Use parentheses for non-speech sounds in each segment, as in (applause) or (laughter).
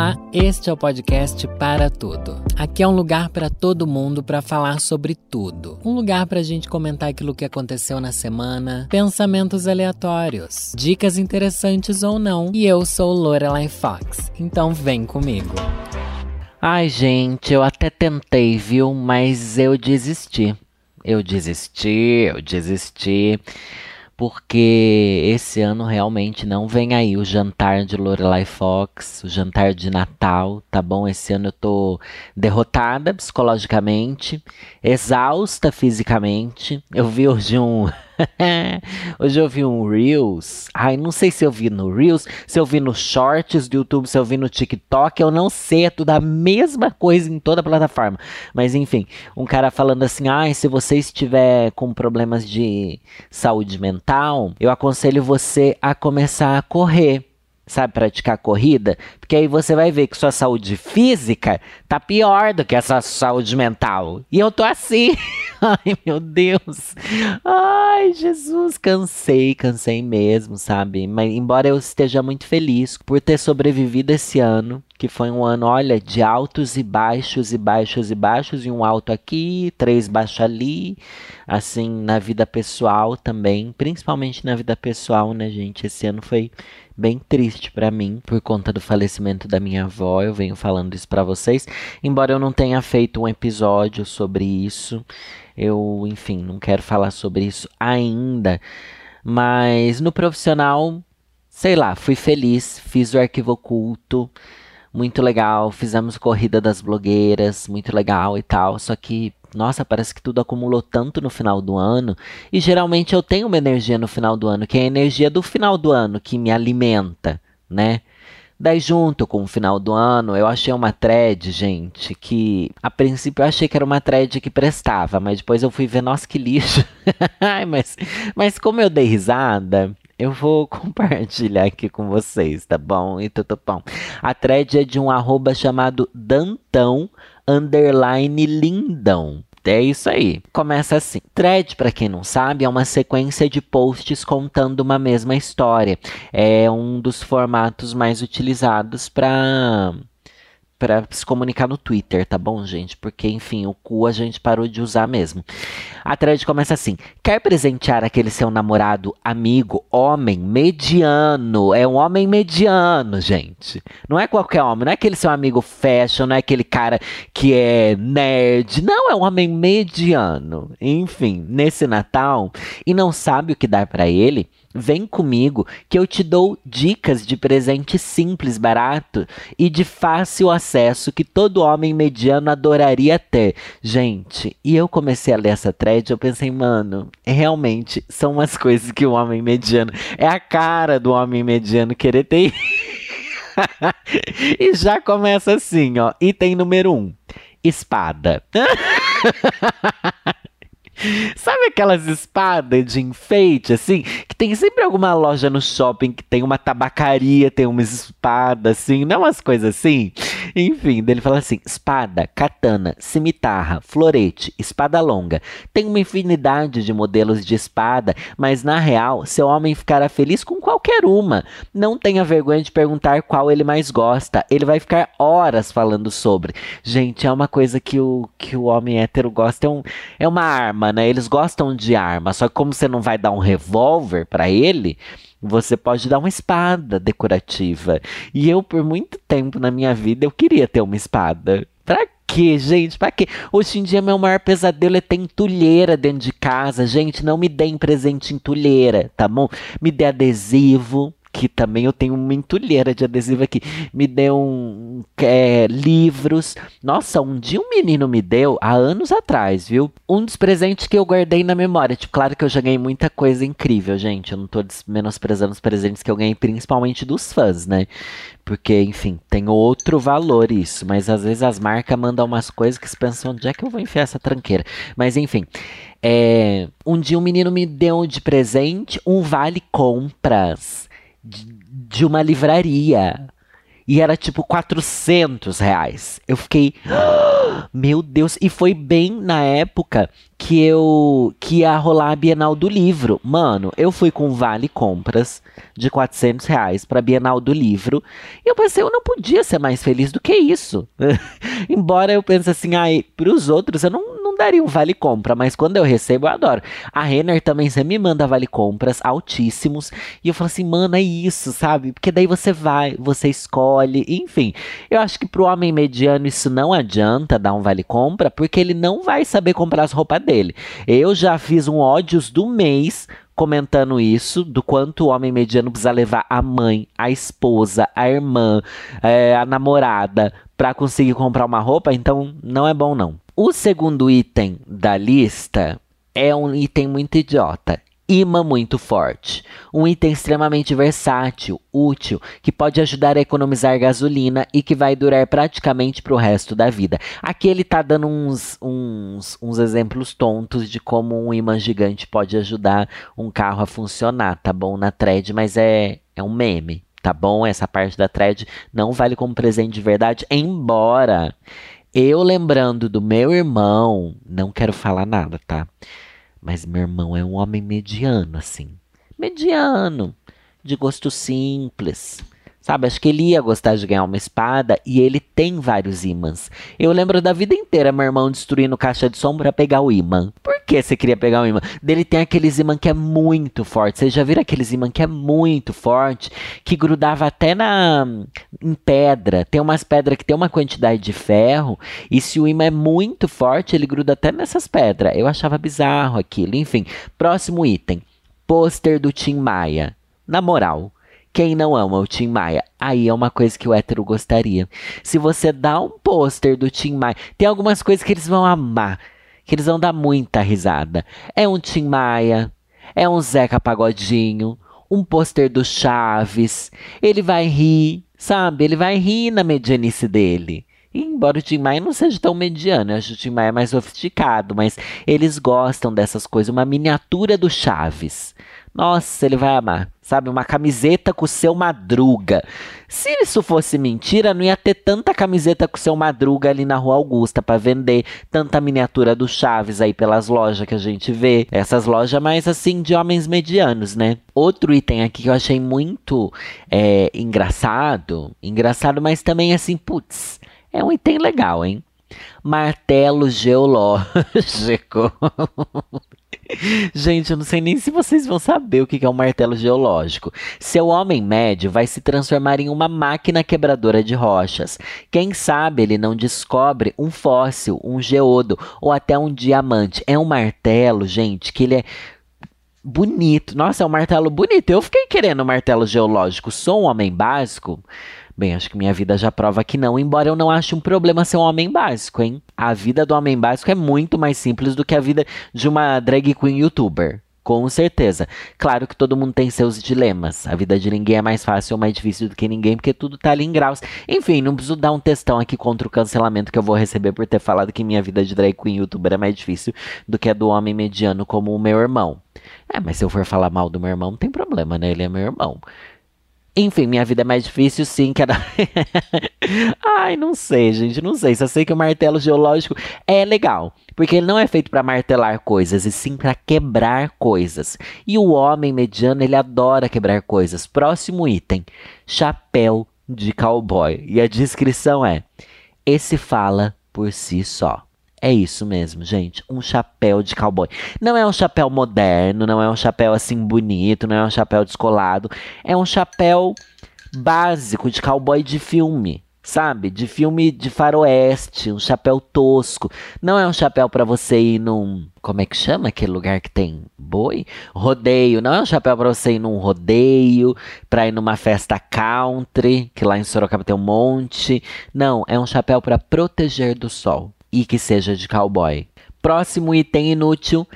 Olá, este é o podcast Para Tudo. Aqui é um lugar para todo mundo para falar sobre tudo. Um lugar para a gente comentar aquilo que aconteceu na semana, pensamentos aleatórios, dicas interessantes ou não. E eu sou Lorelai Fox, então vem comigo. Ai, gente, eu até tentei, viu? Mas eu desisti. Eu desisti, eu desisti porque esse ano realmente não vem aí o jantar de Lorelai Fox, o jantar de Natal, tá bom? Esse ano eu tô derrotada psicologicamente, exausta fisicamente. Eu vi hoje um (laughs) Hoje eu vi um Reels. Ai, não sei se eu vi no Reels, se eu vi no Shorts do YouTube, se eu vi no TikTok. Eu não sei, é tudo a mesma coisa em toda a plataforma. Mas enfim, um cara falando assim: ai, se você estiver com problemas de saúde mental, eu aconselho você a começar a correr sabe, praticar corrida, porque aí você vai ver que sua saúde física tá pior do que a sua saúde mental. E eu tô assim. (laughs) Ai, meu Deus. Ai, Jesus, cansei, cansei mesmo, sabe? Mas embora eu esteja muito feliz por ter sobrevivido esse ano, que foi um ano, olha, de altos e baixos e baixos e baixos, e um alto aqui, três baixos ali, assim, na vida pessoal também, principalmente na vida pessoal, né, gente? Esse ano foi bem triste para mim por conta do falecimento da minha avó. Eu venho falando isso para vocês, embora eu não tenha feito um episódio sobre isso. Eu, enfim, não quero falar sobre isso ainda. Mas no profissional, sei lá, fui feliz, fiz o arquivo oculto, muito legal, fizemos corrida das blogueiras, muito legal e tal. Só que nossa, parece que tudo acumulou tanto no final do ano. E geralmente eu tenho uma energia no final do ano, que é a energia do final do ano que me alimenta, né? Daí, junto com o final do ano, eu achei uma thread, gente, que a princípio eu achei que era uma thread que prestava, mas depois eu fui ver, nossa, que lixo. (laughs) mas, mas como eu dei risada, eu vou (laughs) compartilhar aqui com vocês, tá bom? E tudo bom. A thread é de um arroba chamado Dantão underline lindão. É isso aí. Começa assim. Thread, para quem não sabe, é uma sequência de posts contando uma mesma história. É um dos formatos mais utilizados para para se comunicar no Twitter, tá bom, gente? Porque, enfim, o cu a gente parou de usar mesmo. A thread começa assim: quer presentear aquele seu namorado, amigo, homem mediano? É um homem mediano, gente. Não é qualquer homem, não é aquele seu amigo fashion, não é aquele cara que é nerd. Não, é um homem mediano. Enfim, nesse Natal, e não sabe o que dar para ele Vem comigo que eu te dou dicas de presente simples, barato e de fácil acesso que todo homem mediano adoraria ter. Gente, e eu comecei a ler essa thread, eu pensei, mano, realmente são umas coisas que o homem mediano é a cara do homem mediano querer ter. (laughs) e já começa assim, ó. Item número um: espada. (laughs) Sabe aquelas espadas de enfeite, assim? Que tem sempre alguma loja no shopping que tem uma tabacaria, tem uma espada, assim, não umas coisas assim? Enfim, ele fala assim: espada, katana, cimitarra, florete, espada longa. Tem uma infinidade de modelos de espada, mas na real, seu homem ficará feliz com qualquer uma. Não tenha vergonha de perguntar qual ele mais gosta. Ele vai ficar horas falando sobre. Gente, é uma coisa que o, que o homem hétero gosta, é, um, é uma arma né? Eles gostam de arma, só que como você não vai dar um revólver para ele, você pode dar uma espada decorativa. E eu, por muito tempo na minha vida, eu queria ter uma espada. Pra quê, gente? Pra quê? Hoje em dia, meu maior pesadelo é ter entulheira dentro de casa. Gente, não me deem presente entulheira, tá bom? Me dê adesivo, que também eu tenho uma entulheira de adesivo aqui. Me deu um, é, livros. Nossa, um dia um menino me deu, há anos atrás, viu? Um dos presentes que eu guardei na memória. Tipo, claro que eu já ganhei muita coisa incrível, gente. Eu não tô menosprezando os presentes que eu ganhei, principalmente dos fãs, né? Porque, enfim, tem outro valor isso. Mas às vezes as marcas mandam umas coisas que você pensa, onde é que eu vou enfiar essa tranqueira? Mas enfim. É, um dia um menino me deu de presente um vale compras de, uma livraria. E era tipo 400 reais. Eu fiquei. (gasps) Meu Deus, e foi bem na época que eu que ia rolar a Bienal do Livro. Mano, eu fui com vale compras de 400 reais pra Bienal do Livro. E eu pensei, eu não podia ser mais feliz do que isso. (laughs) Embora eu pense assim, ai, pros outros eu não daria um vale compra, mas quando eu recebo eu adoro. A Renner também você me manda vale compras altíssimos. E eu falo assim, mano, é isso, sabe? Porque daí você vai, você escolhe, enfim. Eu acho que pro homem mediano isso não adianta dar um vale compra, porque ele não vai saber comprar as roupas dele. Eu já fiz um ódios do mês comentando isso, do quanto o homem mediano precisa levar a mãe, a esposa, a irmã, é, a namorada para conseguir comprar uma roupa, então não é bom não. O segundo item da lista é um item muito idiota imã muito forte. Um item extremamente versátil, útil, que pode ajudar a economizar gasolina e que vai durar praticamente para o resto da vida. Aqui ele está dando uns, uns, uns exemplos tontos de como um imã gigante pode ajudar um carro a funcionar, tá bom? Na thread, mas é, é um meme, tá bom? Essa parte da thread não vale como presente de verdade, embora eu lembrando do meu irmão, não quero falar nada, tá? Mas meu irmão é um homem mediano, assim. Mediano, de gosto simples. Sabe, acho que ele ia gostar de ganhar uma espada e ele tem vários ímãs. Eu lembro da vida inteira meu irmão destruindo caixa de som pra pegar o imã. Por que você queria pegar o imã? Dele tem aqueles imãs que é muito forte. Vocês já viram aqueles imãs que é muito forte, que grudava até na em pedra. Tem umas pedras que tem uma quantidade de ferro e se o imã é muito forte, ele gruda até nessas pedras. Eu achava bizarro aquilo. Enfim, próximo item. Pôster do Tim Maia. Na moral, quem não ama o Tim Maia? Aí é uma coisa que o hétero gostaria. Se você dá um pôster do Tim Maia, tem algumas coisas que eles vão amar, que eles vão dar muita risada. É um Tim Maia, é um Zeca Pagodinho, um pôster do Chaves. Ele vai rir, sabe? Ele vai rir na medianice dele. Embora o Tim Maia não seja tão mediano, eu acho o Tim Maia mais sofisticado, mas eles gostam dessas coisas. Uma miniatura do Chaves. Nossa, ele vai amar. Sabe, uma camiseta com o seu madruga. Se isso fosse mentira, não ia ter tanta camiseta com o seu madruga ali na Rua Augusta para vender, tanta miniatura do Chaves aí pelas lojas que a gente vê. Essas lojas mais assim de homens medianos, né? Outro item aqui que eu achei muito é, engraçado, engraçado, mas também assim, putz, é um item legal, hein? Martelo geológico. Gente, eu não sei nem se vocês vão saber o que é um martelo geológico. Seu homem médio vai se transformar em uma máquina quebradora de rochas. Quem sabe ele não descobre um fóssil, um geodo ou até um diamante. É um martelo, gente, que ele é bonito. Nossa, é um martelo bonito. Eu fiquei querendo um martelo geológico. Sou um homem básico. Bem, acho que minha vida já prova que não, embora eu não ache um problema ser um homem básico, hein? A vida do homem básico é muito mais simples do que a vida de uma drag queen youtuber. Com certeza. Claro que todo mundo tem seus dilemas. A vida de ninguém é mais fácil ou mais difícil do que ninguém, porque tudo tá ali em graus. Enfim, não preciso dar um textão aqui contra o cancelamento que eu vou receber por ter falado que minha vida de drag queen youtuber é mais difícil do que a do homem mediano como o meu irmão. É, mas se eu for falar mal do meu irmão, não tem problema, né? Ele é meu irmão. Enfim, minha vida é mais difícil sim que a da... (laughs) Ai, não sei, gente, não sei. Só sei que o martelo geológico é legal. Porque ele não é feito para martelar coisas, e sim para quebrar coisas. E o homem mediano, ele adora quebrar coisas. Próximo item: chapéu de cowboy. E a descrição é: esse fala por si só. É isso mesmo, gente. Um chapéu de cowboy. Não é um chapéu moderno, não é um chapéu assim bonito, não é um chapéu descolado. É um chapéu básico de cowboy de filme, sabe? De filme de faroeste, um chapéu tosco. Não é um chapéu para você ir num, como é que chama aquele lugar que tem boi? Rodeio. Não é um chapéu para você ir num rodeio, para ir numa festa country, que lá em Sorocaba tem um monte. Não, é um chapéu para proteger do sol e que seja de cowboy. Próximo item inútil: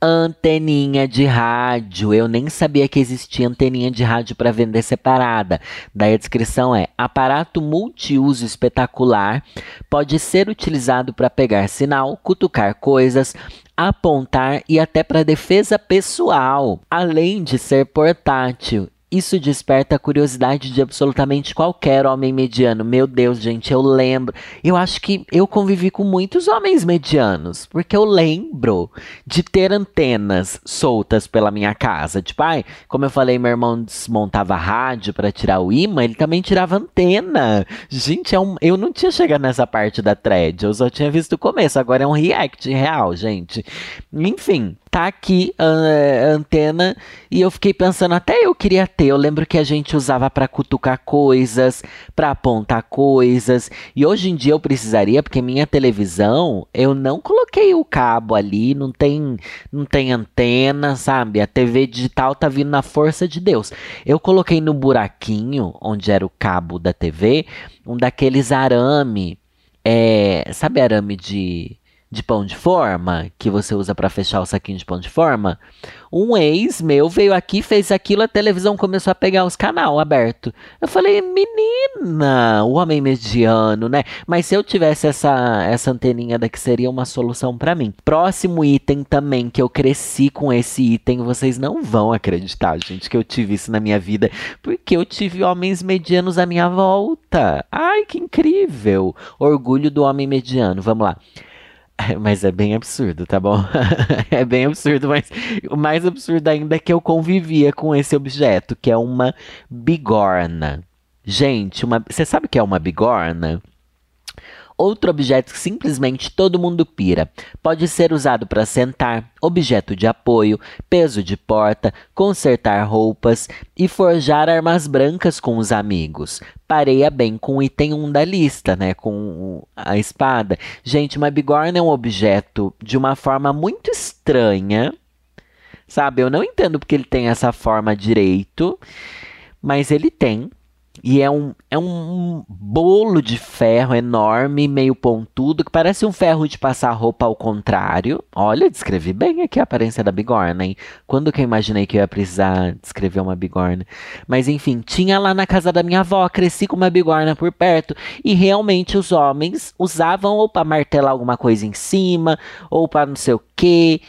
anteninha de rádio. Eu nem sabia que existia anteninha de rádio para vender separada. Daí a descrição é: aparato multiuso espetacular, pode ser utilizado para pegar sinal, cutucar coisas, apontar e até para defesa pessoal, além de ser portátil Isso desperta a curiosidade de absolutamente qualquer homem mediano. Meu Deus, gente, eu lembro. Eu acho que eu convivi com muitos homens medianos, porque eu lembro de ter antenas soltas pela minha casa. Tipo, ai, como eu falei, meu irmão desmontava rádio para tirar o imã, ele também tirava antena. Gente, é um... eu não tinha chegado nessa parte da thread, eu só tinha visto o começo, agora é um react real, gente. Enfim, tá aqui a antena e eu fiquei pensando, até eu queria ter. Eu lembro que a gente usava para cutucar coisas, para apontar coisas. E hoje em dia eu precisaria, porque minha televisão, eu não coloquei o cabo ali, não tem, não tem antena, sabe? A TV digital tá vindo na força de Deus. Eu coloquei no buraquinho onde era o cabo da TV, um daqueles arame, é, sabe arame de de pão de forma, que você usa para fechar o saquinho de pão de forma, um ex meu veio aqui, fez aquilo, a televisão começou a pegar os canal aberto. Eu falei, menina, o homem mediano, né? Mas se eu tivesse essa, essa anteninha daqui, seria uma solução para mim. Próximo item também, que eu cresci com esse item, vocês não vão acreditar, gente, que eu tive isso na minha vida, porque eu tive homens medianos à minha volta. Ai, que incrível! Orgulho do homem mediano. Vamos lá. (laughs) Mas é bem absurdo, tá bom? (laughs) é bem absurdo, mas o mais absurdo ainda é que eu convivia com esse objeto, que é uma bigorna. Gente, uma, você sabe o que é uma bigorna? Outro objeto que simplesmente todo mundo pira. Pode ser usado para sentar, objeto de apoio, peso de porta, consertar roupas e forjar armas brancas com os amigos. Pareia bem com o item 1 da lista, né? Com a espada. Gente, uma bigorna é um objeto de uma forma muito estranha. Sabe? Eu não entendo porque ele tem essa forma direito, mas ele tem. E é um, é um bolo de ferro enorme, meio pontudo, que parece um ferro de passar roupa ao contrário. Olha, descrevi bem aqui a aparência da bigorna, hein? Quando que eu imaginei que eu ia precisar descrever uma bigorna? Mas enfim, tinha lá na casa da minha avó, cresci com uma bigorna por perto. E realmente os homens usavam ou para martelar alguma coisa em cima, ou para não sei o quê.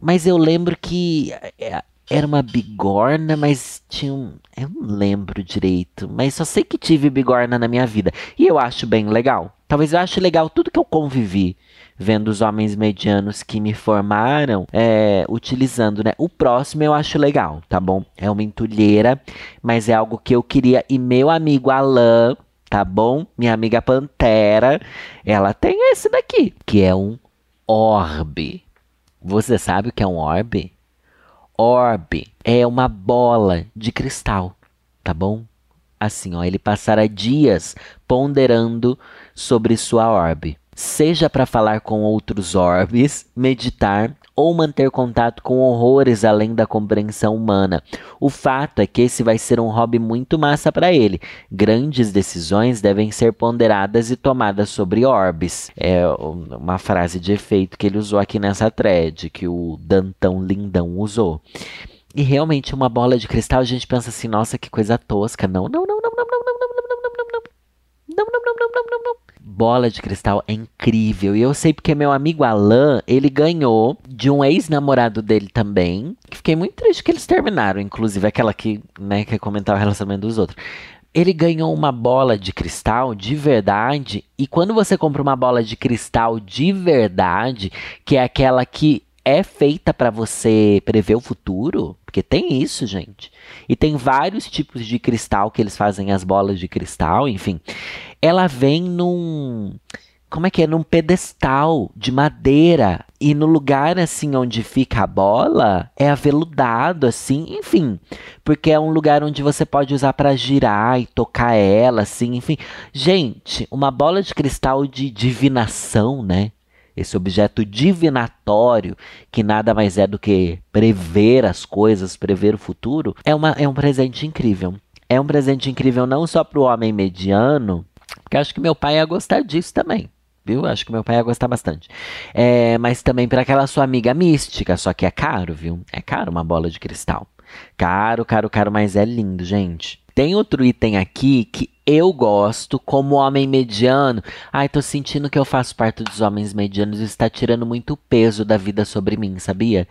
Mas eu lembro que é, era uma bigorna, mas tinha um. Eu não lembro direito, mas só sei que tive bigorna na minha vida. E eu acho bem legal. Talvez eu ache legal tudo que eu convivi vendo os homens medianos que me formaram é, utilizando, né? O próximo eu acho legal, tá bom? É uma entulheira, mas é algo que eu queria. E meu amigo Alan, tá bom? Minha amiga Pantera, ela tem esse daqui, que é um orbe. Você sabe o que é um orbe? Orbe é uma bola de cristal, tá bom? Assim, ó, ele passará dias ponderando sobre sua orbe, seja para falar com outros orbes, meditar ou manter contato com horrores além da compreensão humana. O fato é que esse vai ser um hobby muito massa para ele. Grandes decisões devem ser ponderadas e tomadas sobre orbes. É uma frase de efeito que ele usou aqui nessa thread, que o Dantão Lindão usou. E realmente uma bola de cristal, a gente pensa assim, nossa, que coisa tosca. Não, não, não, não, não, não, não, não, não, não, não, não, não, não, não, não. Bola de Cristal é incrível. E eu sei porque meu amigo Alan, ele ganhou de um ex-namorado dele também. Fiquei muito triste que eles terminaram, inclusive aquela que, né, que comentar o relacionamento dos outros ele ganhou uma bola de cristal de verdade. E quando você compra uma bola de cristal de verdade, que é aquela que é feita para você prever o futuro, porque tem isso, gente. E tem vários tipos de cristal que eles fazem as bolas de cristal, enfim. Ela vem num como é que é? Num pedestal de madeira. E no lugar assim onde fica a bola é aveludado, assim, enfim. Porque é um lugar onde você pode usar para girar e tocar ela, assim, enfim. Gente, uma bola de cristal de divinação, né? Esse objeto divinatório, que nada mais é do que prever as coisas, prever o futuro, é, uma, é um presente incrível. É um presente incrível não só para o homem mediano, porque acho que meu pai ia gostar disso também. Viu? Acho que meu pai ia gostar bastante. É, mas também para aquela sua amiga mística, só que é caro, viu? É caro uma bola de cristal. Caro, caro, caro, mas é lindo, gente. Tem outro item aqui que eu gosto como homem mediano. Ai, tô sentindo que eu faço parte dos homens medianos e está tirando muito peso da vida sobre mim, sabia?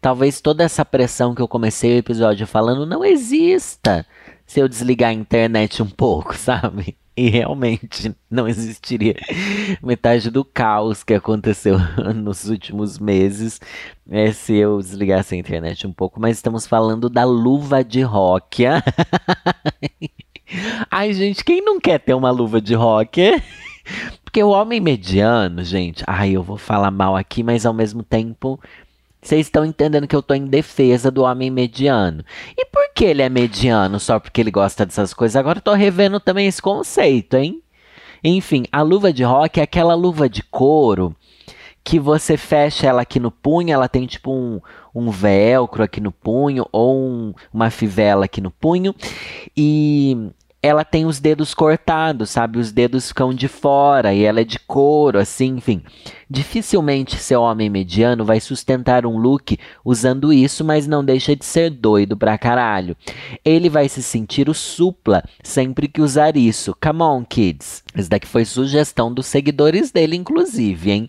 talvez toda essa pressão que eu comecei o episódio falando não exista se eu desligar a internet um pouco, (laughs) sabe? E realmente não existiria metade do caos que aconteceu (laughs) nos últimos meses é, se eu desligasse a internet um pouco. Mas estamos falando da luva de rock. (laughs) Ai, gente, quem não quer ter uma luva de rock? (laughs) Porque o homem mediano, gente, ai, eu vou falar mal aqui, mas ao mesmo tempo vocês estão entendendo que eu tô em defesa do homem mediano. E por que ele é mediano? Só porque ele gosta dessas coisas? Agora eu tô revendo também esse conceito, hein? Enfim, a luva de rock é aquela luva de couro que você fecha ela aqui no punho, ela tem tipo um, um velcro aqui no punho ou um, uma fivela aqui no punho. E ela tem os dedos cortados, sabe? Os dedos ficam de fora e ela é de couro, assim, enfim. Dificilmente seu homem mediano vai sustentar um look usando isso, mas não deixa de ser doido pra caralho. Ele vai se sentir o supla sempre que usar isso. Come on, kids. Isso daqui foi sugestão dos seguidores dele, inclusive, hein?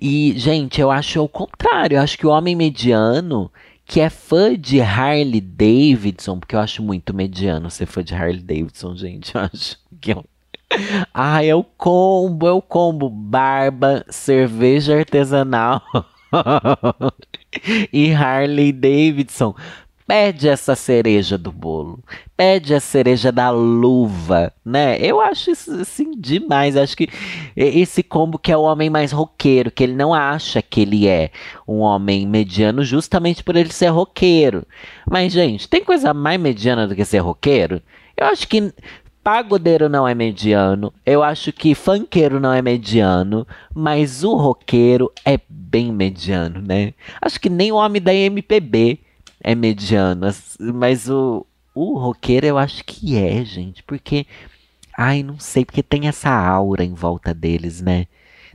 E, gente, eu acho o contrário. Eu acho que o homem mediano que é fã de Harley Davidson, porque eu acho muito mediano ser fã de Harley Davidson, gente. (laughs) Eu acho que eu... (laughs) Ah, é o combo, é o combo. Barba, cerveja artesanal (laughs) e Harley Davidson pede essa cereja do bolo, pede a cereja da luva, né? Eu acho isso assim demais. Acho que esse combo que é o homem mais roqueiro, que ele não acha que ele é um homem mediano justamente por ele ser roqueiro. Mas, gente, tem coisa mais mediana do que ser roqueiro? Eu acho que pagodeiro não é mediano, eu acho que funkeiro não é mediano, mas o roqueiro é bem mediano, né? Acho que nem o homem da MPB é mediano. Mas o, o roqueiro eu acho que é, gente. Porque. Ai, não sei, porque tem essa aura em volta deles, né?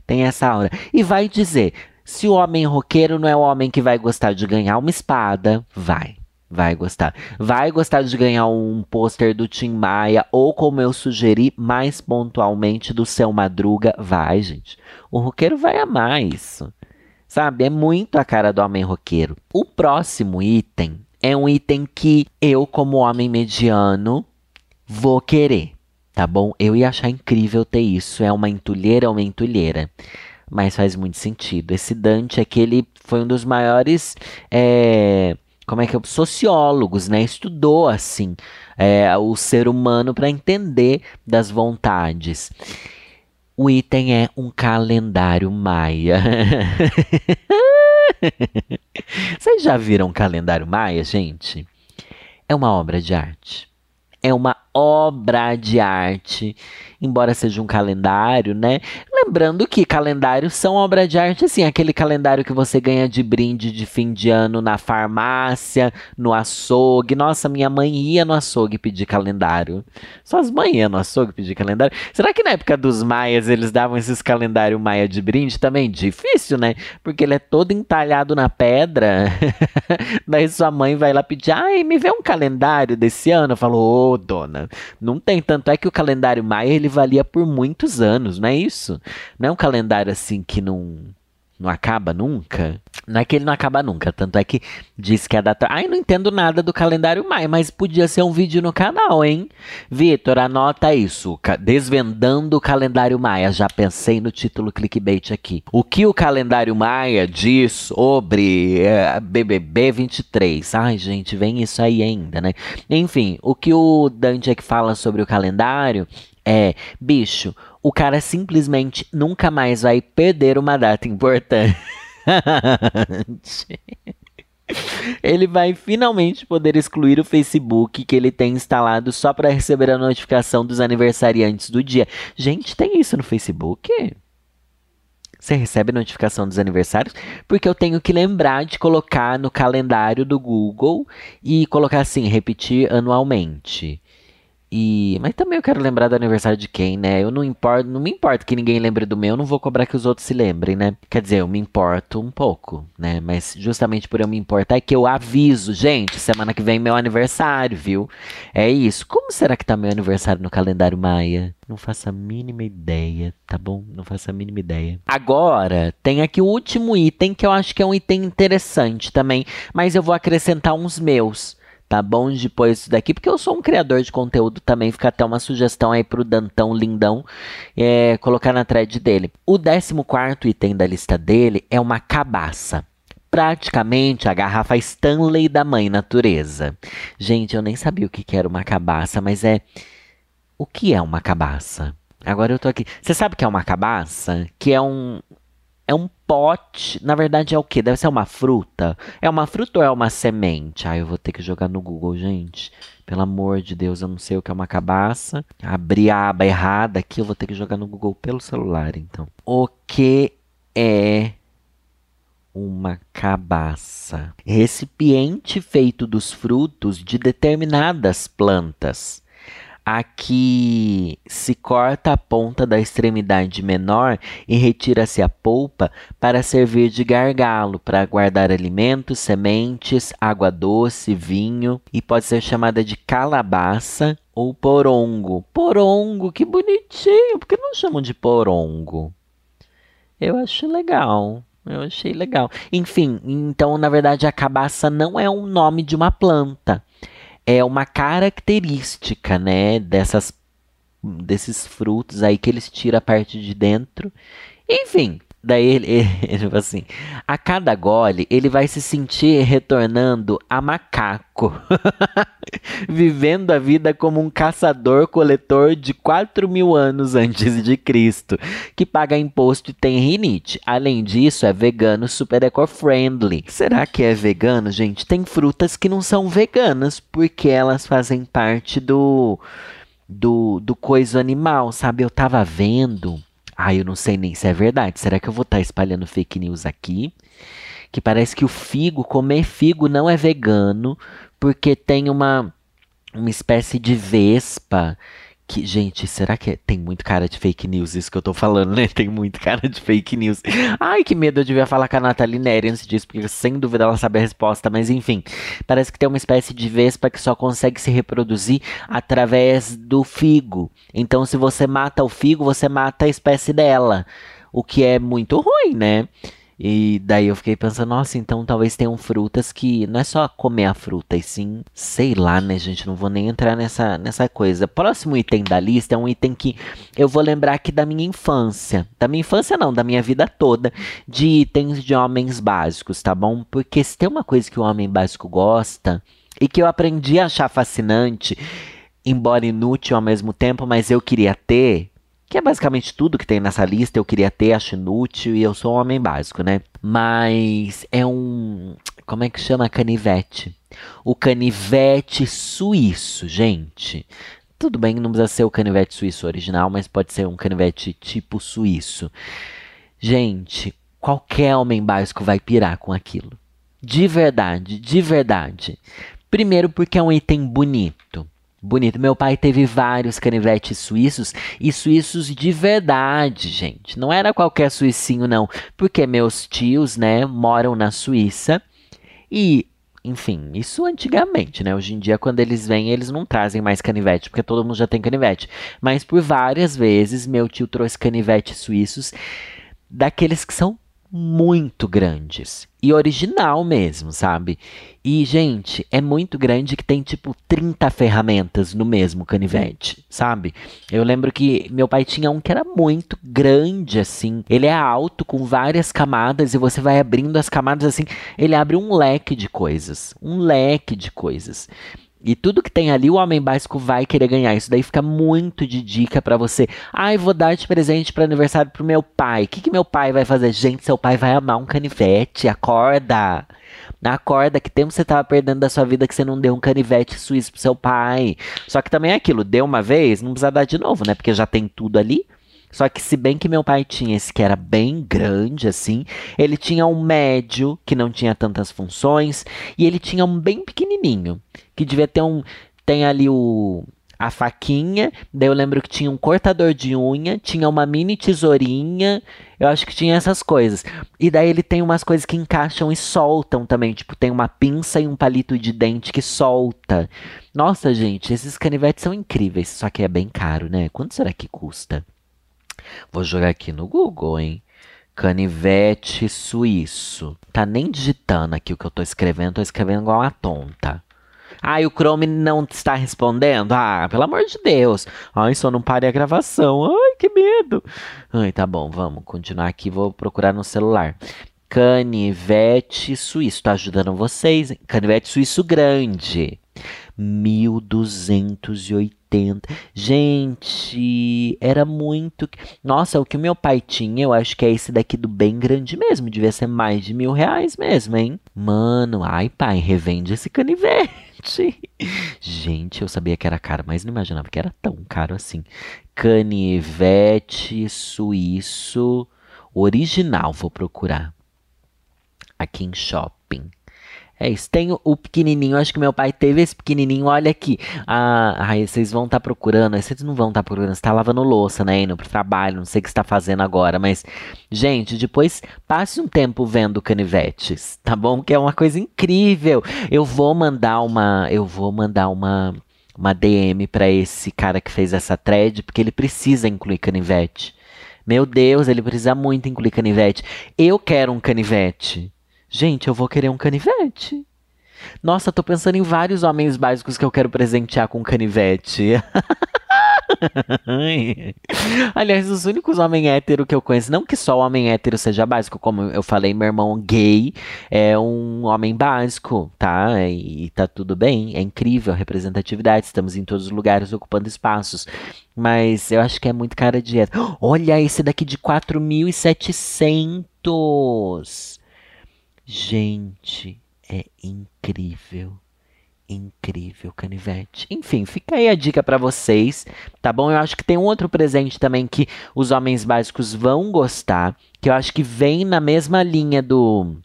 Tem essa aura. E vai dizer: se o homem roqueiro não é o homem que vai gostar de ganhar uma espada, vai. Vai gostar. Vai gostar de ganhar um pôster do Tim Maia, ou como eu sugeri, mais pontualmente do Seu Madruga. Vai, gente. O roqueiro vai amar isso. Sabe? É muito a cara do homem roqueiro. O próximo item é um item que eu, como homem mediano, vou querer. Tá bom? Eu ia achar incrível ter isso. É uma entulheira, é uma entulheira. Mas faz muito sentido. Esse Dante aqui, ele foi um dos maiores. É, como é que é? Sociólogos, né? Estudou assim é, o ser humano para entender das vontades. O item é um calendário maia. (laughs) Vocês já viram um calendário maia, gente? É uma obra de arte. É uma obra de arte, embora seja um calendário, né? Lembrando que calendários são obra de arte, assim, aquele calendário que você ganha de brinde de fim de ano na farmácia, no açougue. Nossa, minha mãe ia no açougue pedir calendário. Só as mães iam no açougue pedir calendário. Será que na época dos maias eles davam esses calendários maia de brinde também? Difícil, né? Porque ele é todo entalhado na pedra. (laughs) Daí sua mãe vai lá pedir, ai, me vê um calendário desse ano. Eu falo, ô, oh, dona, não tem. Tanto é que o calendário maia ele valia por muitos anos, não é isso? Não é um calendário assim que não, não acaba nunca. Não é que ele não acaba nunca, tanto é que diz que a data. Ai, não entendo nada do calendário Maia, mas podia ser um vídeo no canal, hein? Vitor, anota isso. Desvendando o calendário Maia. Já pensei no título clickbait aqui. O que o calendário Maia diz sobre é, BBB 23? Ai, gente, vem isso aí ainda, né? Enfim, o que o Dante é que fala sobre o calendário é, bicho, o cara simplesmente nunca mais vai perder uma data importante. (laughs) ele vai finalmente poder excluir o Facebook que ele tem instalado só para receber a notificação dos aniversariantes do dia. Gente, tem isso no Facebook? Você recebe notificação dos aniversários? Porque eu tenho que lembrar de colocar no calendário do Google e colocar assim, repetir anualmente. E, mas também eu quero lembrar do aniversário de quem, né? Eu não importo, não me importa que ninguém lembre do meu, eu não vou cobrar que os outros se lembrem, né? Quer dizer, eu me importo um pouco, né? Mas justamente por eu me importar é que eu aviso, gente, semana que vem é meu aniversário, viu? É isso. Como será que tá meu aniversário no calendário maia? Não faço a mínima ideia, tá bom? Não faço a mínima ideia. Agora, tem aqui o último item que eu acho que é um item interessante também, mas eu vou acrescentar uns meus tá bom? Depois isso daqui, porque eu sou um criador de conteúdo também, fica até uma sugestão aí pro Dantão Lindão é, colocar na thread dele. O 14 item da lista dele é uma cabaça. Praticamente a garrafa Stanley da Mãe Natureza. Gente, eu nem sabia o que era uma cabaça, mas é. O que é uma cabaça? Agora eu tô aqui. Você sabe o que é uma cabaça? Que é um, é um pote. Na verdade, é o que? Deve ser uma fruta. É uma fruta ou é uma semente? Ah, eu vou ter que jogar no Google, gente. Pelo amor de Deus, eu não sei o que é uma cabaça. Abri a aba errada aqui, eu vou ter que jogar no Google pelo celular, então. O que é uma cabaça? Recipiente feito dos frutos de determinadas plantas Aqui se corta a ponta da extremidade menor e retira-se a polpa para servir de gargalo, para guardar alimentos, sementes, água doce, vinho e pode ser chamada de calabaça ou porongo. Porongo, que bonitinho! Por que não chamam de porongo? Eu acho legal. Eu achei legal. Enfim, então na verdade a cabaça não é um nome de uma planta é uma característica, né, dessas desses frutos aí que eles tiram a parte de dentro. Enfim, daí ele, (laughs) ele, tipo assim, a cada gole ele vai se sentir retornando a macaco, (laughs) vivendo a vida como um caçador-coletor de 4 mil anos antes de Cristo, que paga imposto e tem rinite. Além disso, é vegano super eco-friendly. Será que é vegano, gente? Tem frutas que não são veganas, porque elas fazem parte do do, do coisa animal, sabe? Eu tava vendo ah, eu não sei nem se é verdade. Será que eu vou estar tá espalhando fake news aqui? Que parece que o figo, comer figo não é vegano, porque tem uma, uma espécie de vespa que, gente, será que é, tem muito cara de fake news isso que eu tô falando, né? Tem muito cara de fake news. Ai, que medo, eu devia falar com a Nathalie Neri antes disso, porque sem dúvida ela sabe a resposta, mas enfim. Parece que tem uma espécie de vespa que só consegue se reproduzir através do figo. Então, se você mata o figo, você mata a espécie dela. O que é muito ruim, né? E daí eu fiquei pensando, nossa, então talvez tenham frutas que não é só comer a fruta, e sim, sei lá, né, gente? Não vou nem entrar nessa, nessa coisa. Próximo item da lista é um item que eu vou lembrar aqui da minha infância. Da minha infância, não, da minha vida toda, de itens de homens básicos, tá bom? Porque se tem uma coisa que o homem básico gosta e que eu aprendi a achar fascinante, embora inútil ao mesmo tempo, mas eu queria ter, que é basicamente tudo que tem nessa lista, eu queria ter, acho inútil, e eu sou um homem básico, né? Mas é um. Como é que chama? Canivete. O canivete suíço, gente. Tudo bem, não precisa ser o canivete suíço original, mas pode ser um canivete tipo suíço. Gente, qualquer homem básico vai pirar com aquilo. De verdade, de verdade. Primeiro porque é um item bonito bonito. Meu pai teve vários canivetes suíços e suíços de verdade, gente. Não era qualquer suicinho, não. Porque meus tios, né, moram na Suíça e. Enfim, isso antigamente, né? Hoje em dia, quando eles vêm, eles não trazem mais canivete, porque todo mundo já tem canivete. Mas por várias vezes, meu tio trouxe canivetes suíços daqueles que são muito grandes. E original mesmo, sabe? E, gente, é muito grande que tem tipo 30 ferramentas no mesmo canivete, sabe? Eu lembro que meu pai tinha um que era muito grande, assim. Ele é alto, com várias camadas, e você vai abrindo as camadas assim. Ele abre um leque de coisas. Um leque de coisas. E tudo que tem ali, o homem básico vai querer ganhar. Isso daí fica muito de dica para você. Ai, vou dar de presente para aniversário pro meu pai. O que, que meu pai vai fazer? Gente, seu pai vai amar um canivete. Acorda. Acorda, que tempo você tava perdendo da sua vida que você não deu um canivete suíço pro seu pai. Só que também é aquilo, deu uma vez, não precisa dar de novo, né? Porque já tem tudo ali. Só que se bem que meu pai tinha esse que era bem grande assim, ele tinha um médio que não tinha tantas funções e ele tinha um bem pequenininho que devia ter um tem ali o a faquinha, daí eu lembro que tinha um cortador de unha, tinha uma mini tesourinha, eu acho que tinha essas coisas. E daí ele tem umas coisas que encaixam e soltam também, tipo, tem uma pinça e um palito de dente que solta. Nossa, gente, esses canivetes são incríveis, só que é bem caro, né? Quanto será que custa? Vou jogar aqui no Google, hein? Canivete suíço. Tá nem digitando aqui o que eu tô escrevendo, tô escrevendo igual uma tonta. Ah, e o Chrome não está respondendo? Ah, pelo amor de Deus. Ai, só não pare a gravação. Ai, que medo. Ai, tá bom, vamos continuar aqui. Vou procurar no celular. Canivete suíço. Tô ajudando vocês. Hein? Canivete suíço grande. 1280. Gente, era muito. Nossa, o que o meu pai tinha, eu acho que é esse daqui do bem grande mesmo. Devia ser mais de mil reais mesmo, hein? Mano, ai pai, revende esse canivete. (laughs) Gente, eu sabia que era caro, mas não imaginava que era tão caro assim. Canivete suíço original, vou procurar. Aqui em shopping. É isso. Tem o pequenininho, acho que meu pai teve esse pequenininho. Olha aqui. Ah, ai, vocês vão estar tá procurando. Vocês não vão estar tá procurando. Você tá lavando louça, né? Indo pro trabalho. Não sei o que você tá fazendo agora. Mas, gente, depois passe um tempo vendo canivetes, tá bom? Que é uma coisa incrível. Eu vou mandar uma. Eu vou mandar uma. Uma DM para esse cara que fez essa thread, porque ele precisa incluir canivete. Meu Deus, ele precisa muito incluir canivete. Eu quero um canivete. Gente, eu vou querer um canivete. Nossa, tô pensando em vários homens básicos que eu quero presentear com canivete. (laughs) Aliás, os únicos homens héteros que eu conheço, não que só o homem hétero seja básico, como eu falei, meu irmão gay é um homem básico, tá? E, tá tudo bem, é incrível a representatividade, estamos em todos os lugares ocupando espaços. Mas eu acho que é muito cara de hétero. Olha esse daqui de 4.700. Gente, é incrível. Incrível canivete. Enfim, fica aí a dica para vocês, tá bom? Eu acho que tem um outro presente também que os homens básicos vão gostar, que eu acho que vem na mesma linha do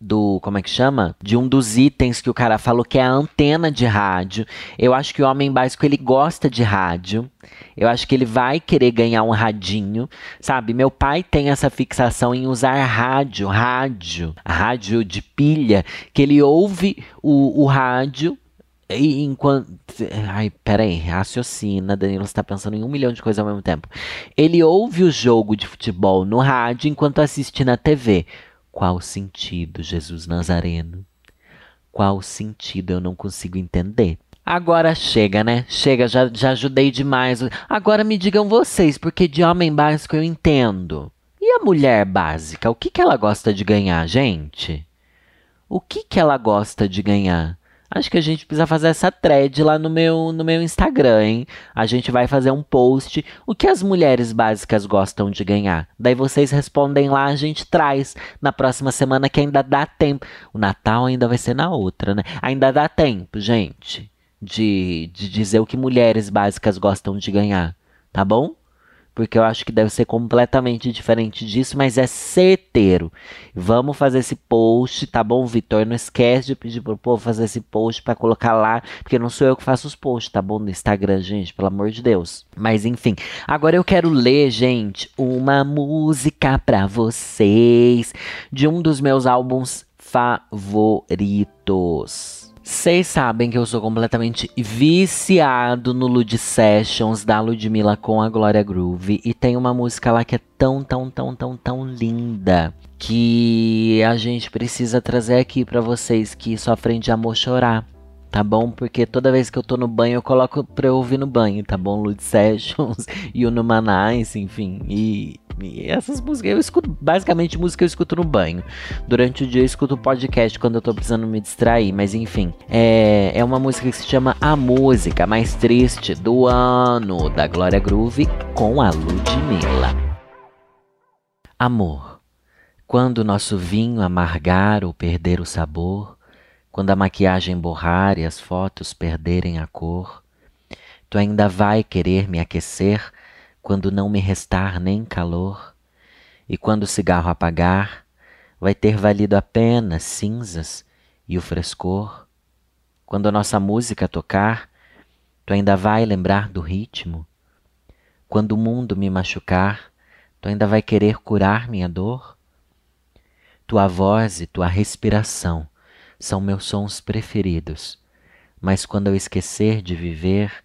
do, como é que chama? De um dos itens que o cara falou que é a antena de rádio. Eu acho que o homem básico ele gosta de rádio. Eu acho que ele vai querer ganhar um radinho, sabe? Meu pai tem essa fixação em usar rádio, rádio, rádio de pilha, que ele ouve o, o rádio e enquanto. Ai, peraí, raciocina. Danilo está pensando em um milhão de coisas ao mesmo tempo. Ele ouve o jogo de futebol no rádio enquanto assiste na TV. Qual sentido, Jesus Nazareno? Qual sentido eu não consigo entender? Agora chega, né? Chega, já, já ajudei demais. Agora me digam vocês, porque de homem básico eu entendo. E a mulher básica, o que, que ela gosta de ganhar, gente? O que, que ela gosta de ganhar? Acho que a gente precisa fazer essa thread lá no meu, no meu Instagram, hein? A gente vai fazer um post. O que as mulheres básicas gostam de ganhar? Daí vocês respondem lá, a gente traz na próxima semana que ainda dá tempo. O Natal ainda vai ser na outra, né? Ainda dá tempo, gente, de, de dizer o que mulheres básicas gostam de ganhar. Tá bom? Porque eu acho que deve ser completamente diferente disso, mas é certeiro. Vamos fazer esse post, tá bom, Vitor? Não esquece de pedir pro povo fazer esse post para colocar lá, porque não sou eu que faço os posts, tá bom? No Instagram, gente, pelo amor de Deus. Mas enfim, agora eu quero ler, gente, uma música para vocês de um dos meus álbuns favoritos. Vocês sabem que eu sou completamente viciado no Lud Sessions da Ludmilla com a Glória Groove. E tem uma música lá que é tão, tão, tão, tão, tão linda que a gente precisa trazer aqui para vocês que sofrem de amor chorar tá bom? Porque toda vez que eu tô no banho, eu coloco pra eu ouvir no banho, tá bom? Lud Sessions (laughs) e o Numanice, enfim. E, e, essas músicas, eu escuto, basicamente, música eu escuto no banho. Durante o dia eu escuto podcast quando eu tô precisando me distrair, mas enfim. É, é uma música que se chama A Música Mais Triste do Ano, da Glória Groove, com a Ludmilla. Amor, quando nosso vinho amargar ou perder o sabor, quando a maquiagem borrar e as fotos perderem a cor, tu ainda vai querer me aquecer quando não me restar nem calor, e quando o cigarro apagar, vai ter valido a pena cinzas e o frescor. Quando a nossa música tocar, tu ainda vai lembrar do ritmo? Quando o mundo me machucar, tu ainda vai querer curar minha dor? Tua voz e tua respiração são meus sons preferidos, mas quando eu esquecer de viver,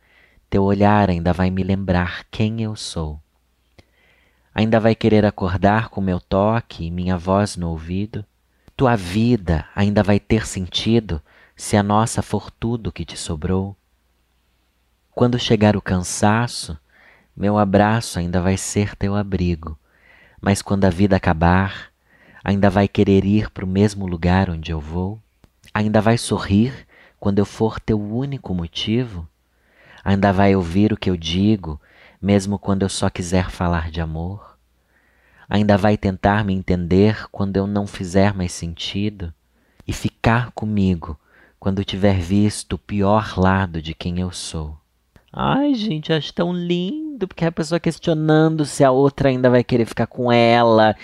teu olhar ainda vai me lembrar quem eu sou. Ainda vai querer acordar com meu toque e minha voz no ouvido? Tua vida ainda vai ter sentido se a nossa for tudo que te sobrou? Quando chegar o cansaço, meu abraço ainda vai ser teu abrigo, mas quando a vida acabar, ainda vai querer ir para o mesmo lugar onde eu vou? Ainda vai sorrir quando eu for teu único motivo? Ainda vai ouvir o que eu digo, mesmo quando eu só quiser falar de amor? Ainda vai tentar me entender quando eu não fizer mais sentido? E ficar comigo quando tiver visto o pior lado de quem eu sou? Ai, gente, acho tão lindo, porque a pessoa questionando se a outra ainda vai querer ficar com ela,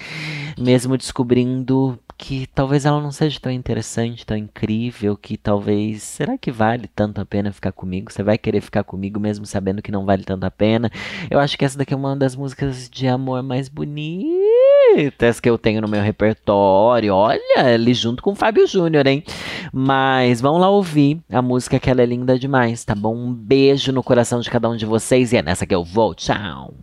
mesmo descobrindo que talvez ela não seja tão interessante, tão incrível, que talvez. Será que vale tanto a pena ficar comigo? Você vai querer ficar comigo mesmo sabendo que não vale tanto a pena? Eu acho que essa daqui é uma das músicas de amor mais bonitas que eu tenho no meu repertório. Olha, ele junto com o Fábio Júnior, hein? Mas vamos lá ouvir a música que ela é linda demais, tá bom? Um beijo no coração de cada um de vocês e é nessa que eu vou. Tchau!